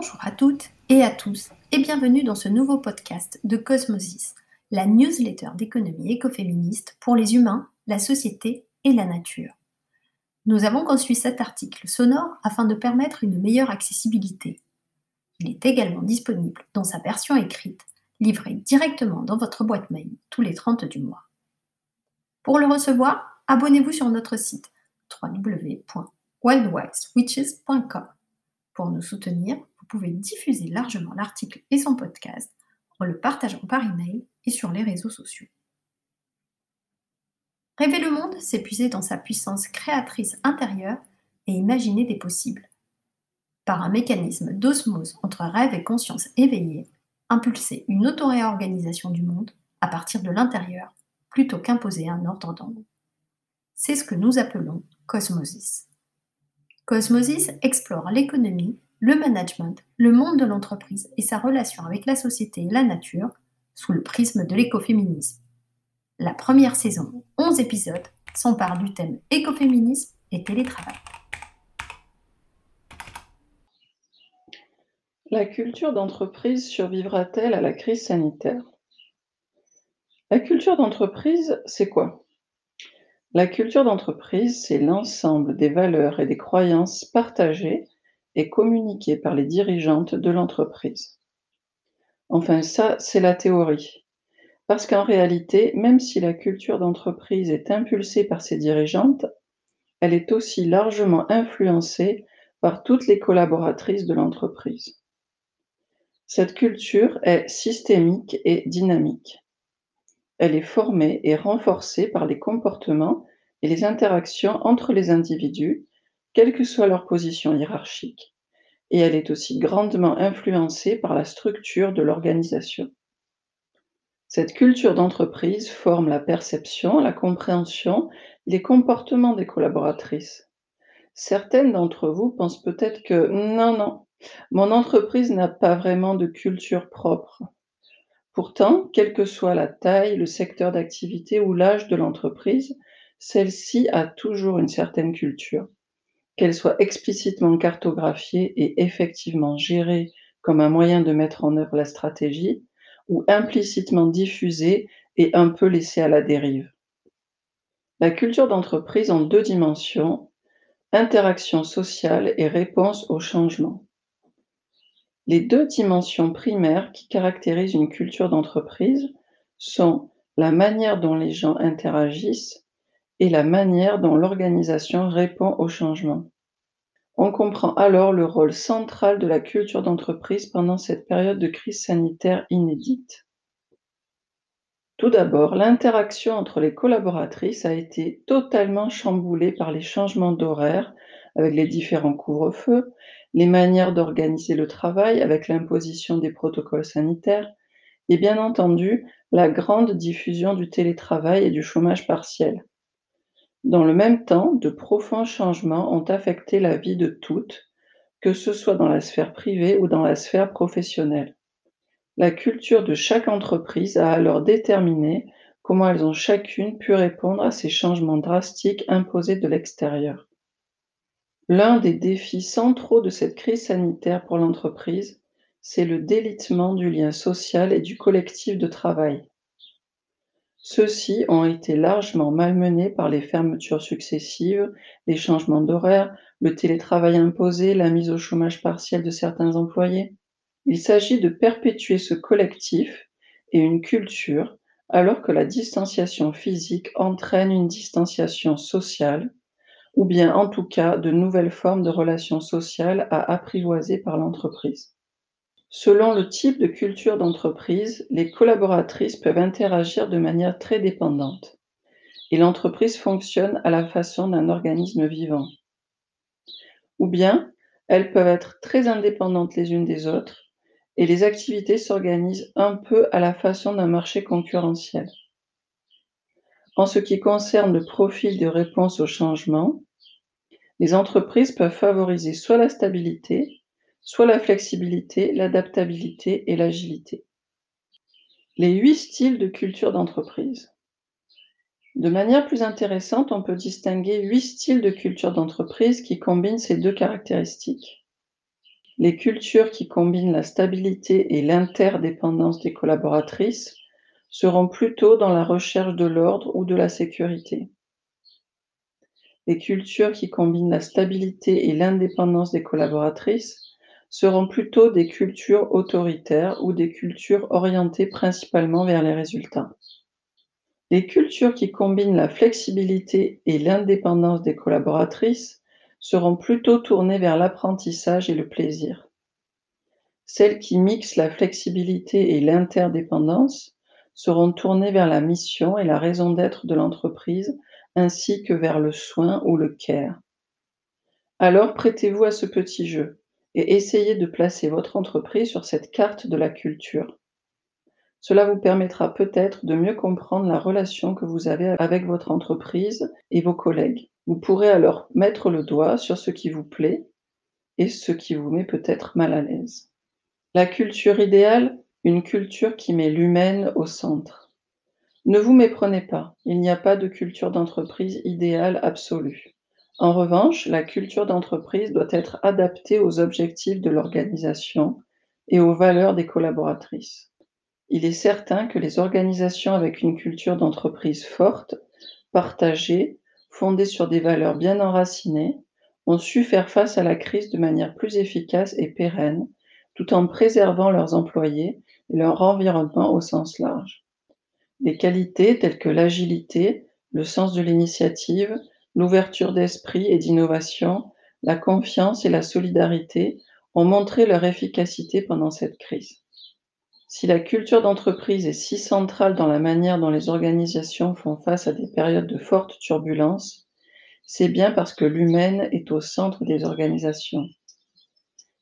Bonjour à toutes et à tous et bienvenue dans ce nouveau podcast de Cosmosis, la newsletter d'économie écoféministe pour les humains, la société et la nature. Nous avons conçu cet article sonore afin de permettre une meilleure accessibilité. Il est également disponible dans sa version écrite, livrée directement dans votre boîte mail tous les 30 du mois. Pour le recevoir, abonnez-vous sur notre site www.wildwildswitches.com. Pour nous soutenir, pouvez diffuser largement l'article et son podcast en le partageant par email et sur les réseaux sociaux. Rêver le monde, c'est puiser dans sa puissance créatrice intérieure et imaginer des possibles. Par un mécanisme d'osmose entre rêve et conscience éveillée, impulser une autoréorganisation du monde à partir de l'intérieur plutôt qu'imposer un ordre d'en C'est ce que nous appelons cosmosis. Cosmosis explore l'économie, le management, le monde de l'entreprise et sa relation avec la société et la nature sous le prisme de l'écoféminisme. La première saison, 11 épisodes, s'empare du thème écoféminisme et télétravail. La culture d'entreprise survivra-t-elle à la crise sanitaire? La culture d'entreprise, c'est quoi? La culture d'entreprise, c'est l'ensemble des valeurs et des croyances partagées et communiquées par les dirigeantes de l'entreprise. Enfin, ça, c'est la théorie. Parce qu'en réalité, même si la culture d'entreprise est impulsée par ses dirigeantes, elle est aussi largement influencée par toutes les collaboratrices de l'entreprise. Cette culture est systémique et dynamique. Elle est formée et renforcée par les comportements et les interactions entre les individus, quelle que soit leur position hiérarchique, et elle est aussi grandement influencée par la structure de l'organisation. Cette culture d'entreprise forme la perception, la compréhension, les comportements des collaboratrices. Certaines d'entre vous pensent peut-être que non, non, mon entreprise n'a pas vraiment de culture propre. Pourtant, quelle que soit la taille, le secteur d'activité ou l'âge de l'entreprise, celle-ci a toujours une certaine culture. Qu'elle soit explicitement cartographiée et effectivement gérée comme un moyen de mettre en œuvre la stratégie, ou implicitement diffusée et un peu laissée à la dérive. La culture d'entreprise en deux dimensions, interaction sociale et réponse au changement. Les deux dimensions primaires qui caractérisent une culture d'entreprise sont la manière dont les gens interagissent et la manière dont l'organisation répond au changement. On comprend alors le rôle central de la culture d'entreprise pendant cette période de crise sanitaire inédite. Tout d'abord, l'interaction entre les collaboratrices a été totalement chamboulée par les changements d'horaire avec les différents couvre-feux, les manières d'organiser le travail avec l'imposition des protocoles sanitaires et bien entendu la grande diffusion du télétravail et du chômage partiel. Dans le même temps, de profonds changements ont affecté la vie de toutes, que ce soit dans la sphère privée ou dans la sphère professionnelle. La culture de chaque entreprise a alors déterminé comment elles ont chacune pu répondre à ces changements drastiques imposés de l'extérieur. L'un des défis centraux de cette crise sanitaire pour l'entreprise, c'est le délitement du lien social et du collectif de travail. Ceux-ci ont été largement malmenés par les fermetures successives, les changements d'horaire, le télétravail imposé, la mise au chômage partiel de certains employés. Il s'agit de perpétuer ce collectif et une culture alors que la distanciation physique entraîne une distanciation sociale ou bien en tout cas de nouvelles formes de relations sociales à apprivoiser par l'entreprise. Selon le type de culture d'entreprise, les collaboratrices peuvent interagir de manière très dépendante et l'entreprise fonctionne à la façon d'un organisme vivant. Ou bien elles peuvent être très indépendantes les unes des autres et les activités s'organisent un peu à la façon d'un marché concurrentiel. En ce qui concerne le profil de réponse au changement, les entreprises peuvent favoriser soit la stabilité, soit la flexibilité, l'adaptabilité et l'agilité. Les huit styles de culture d'entreprise. De manière plus intéressante, on peut distinguer huit styles de culture d'entreprise qui combinent ces deux caractéristiques. Les cultures qui combinent la stabilité et l'interdépendance des collaboratrices seront plutôt dans la recherche de l'ordre ou de la sécurité. Les cultures qui combinent la stabilité et l'indépendance des collaboratrices seront plutôt des cultures autoritaires ou des cultures orientées principalement vers les résultats. Les cultures qui combinent la flexibilité et l'indépendance des collaboratrices seront plutôt tournées vers l'apprentissage et le plaisir. Celles qui mixent la flexibilité et l'interdépendance seront tournées vers la mission et la raison d'être de l'entreprise ainsi que vers le soin ou le care. Alors prêtez-vous à ce petit jeu et essayez de placer votre entreprise sur cette carte de la culture. Cela vous permettra peut-être de mieux comprendre la relation que vous avez avec votre entreprise et vos collègues. Vous pourrez alors mettre le doigt sur ce qui vous plaît et ce qui vous met peut-être mal à l'aise. La culture idéale, une culture qui met l'humaine au centre. Ne vous méprenez pas, il n'y a pas de culture d'entreprise idéale absolue. En revanche, la culture d'entreprise doit être adaptée aux objectifs de l'organisation et aux valeurs des collaboratrices. Il est certain que les organisations avec une culture d'entreprise forte, partagée, fondée sur des valeurs bien enracinées, ont su faire face à la crise de manière plus efficace et pérenne, tout en préservant leurs employés et leur environnement au sens large. Des qualités telles que l'agilité, le sens de l'initiative, L'ouverture d'esprit et d'innovation, la confiance et la solidarité ont montré leur efficacité pendant cette crise. Si la culture d'entreprise est si centrale dans la manière dont les organisations font face à des périodes de forte turbulence, c'est bien parce que l'humaine est au centre des organisations.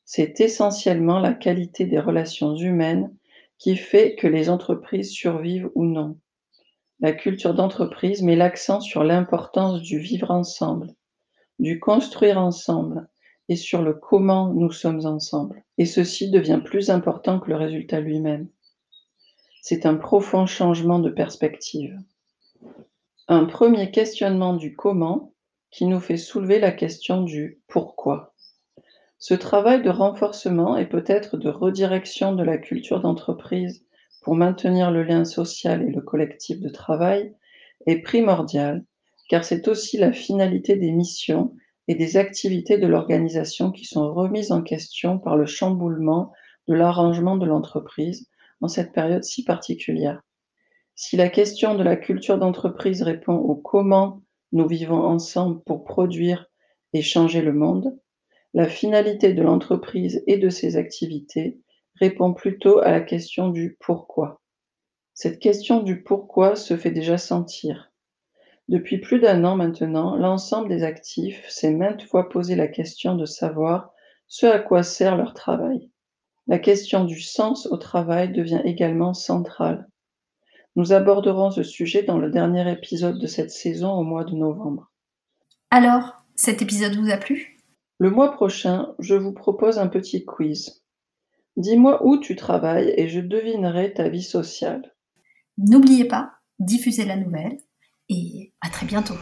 C'est essentiellement la qualité des relations humaines qui fait que les entreprises survivent ou non. La culture d'entreprise met l'accent sur l'importance du vivre ensemble, du construire ensemble et sur le comment nous sommes ensemble. Et ceci devient plus important que le résultat lui-même. C'est un profond changement de perspective. Un premier questionnement du comment qui nous fait soulever la question du pourquoi. Ce travail de renforcement et peut-être de redirection de la culture d'entreprise pour maintenir le lien social et le collectif de travail est primordial car c'est aussi la finalité des missions et des activités de l'organisation qui sont remises en question par le chamboulement de l'arrangement de l'entreprise en cette période si particulière. Si la question de la culture d'entreprise répond au comment nous vivons ensemble pour produire et changer le monde, la finalité de l'entreprise et de ses activités répond plutôt à la question du pourquoi. Cette question du pourquoi se fait déjà sentir. Depuis plus d'un an maintenant, l'ensemble des actifs s'est maintes fois posé la question de savoir ce à quoi sert leur travail. La question du sens au travail devient également centrale. Nous aborderons ce sujet dans le dernier épisode de cette saison au mois de novembre. Alors, cet épisode vous a plu? Le mois prochain, je vous propose un petit quiz. Dis-moi où tu travailles et je devinerai ta vie sociale. N'oubliez pas, diffusez la nouvelle et à très bientôt.